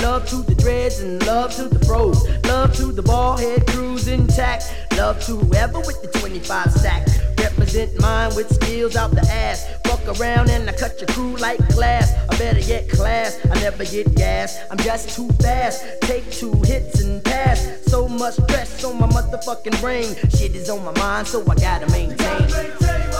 Love to the dreads and love to the pros. Love to the ball head crews intact. Love to whoever with the 25 stack. Represent mine with skills out the ass. Fuck around and I cut your crew like glass. I better get class. I never get gas. I'm just too fast. Take two hits and pass. So much stress on my motherfucking brain. Shit is on my mind, so I gotta maintain.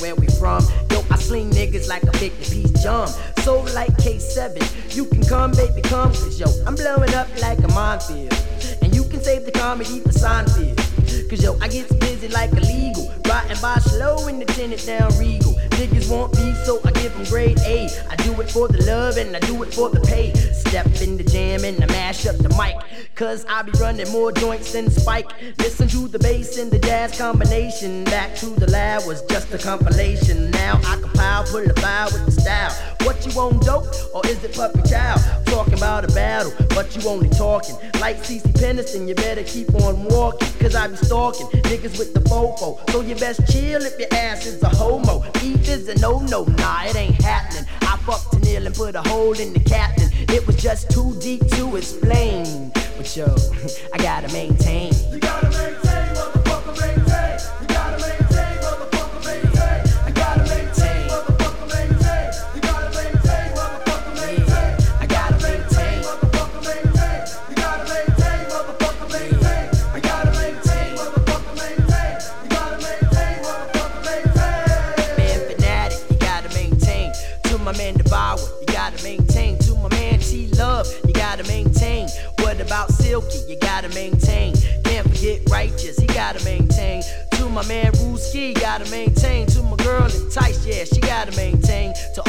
Where we from. Yo, I sling niggas like a 50 piece jump. So like K7, you can come, baby, come. Cause yo, I'm blowing up like a minefield. And you can save the comedy for Seinfeld. Cause yo, I get busy like illegal. Riding by slow in the tenant down Regal. Niggas want me, so I give them grade A. I do it for the love and I do it for the pay. Step in the jam and I mash up the mic. Cause I be running more joints than Spike. Listen to the bass and the jazz combination. Back to the lab was just a compilation. Now I compile, pull a file with the style. What you on dope? Or is it puppy child? Talking about a battle, but you only talking. Like CeCe Peniston, you better keep on walking. Cause I be stalking niggas with the fofo. So you best chill if your ass is a homo. Beef is a no no, nah, it ain't happening. I fucked to Neil and put a hole in the captain. It was just too deep to explain. Yo, I gotta maintain. You gotta maintain, gotta maintain. To my man Ruski, gotta maintain. To my girl in Tice, yeah, she gotta maintain. To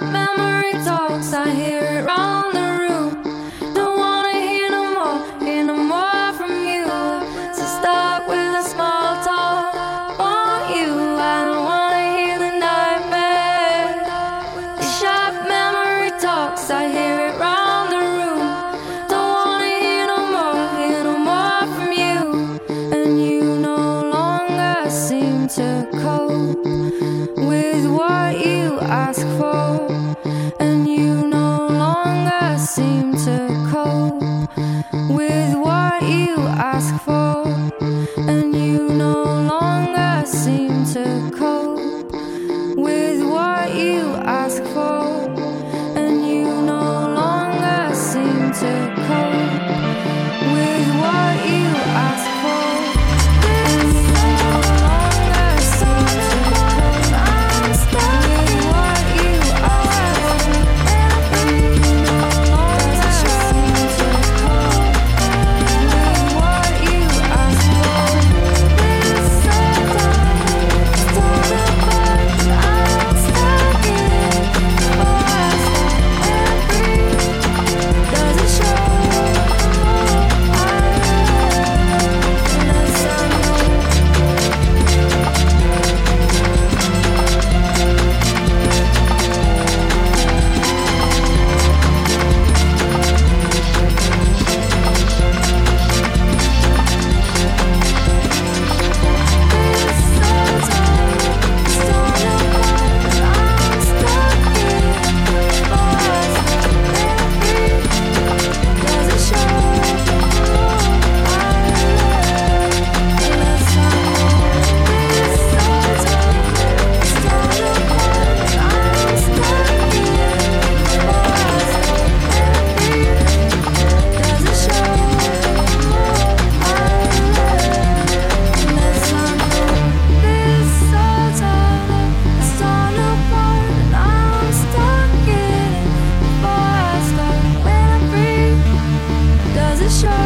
time I hear it You're the one I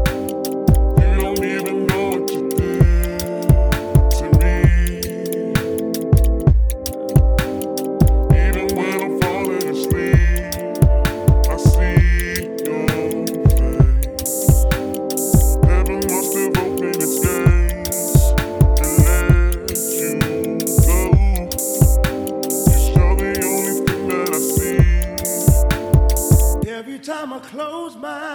Think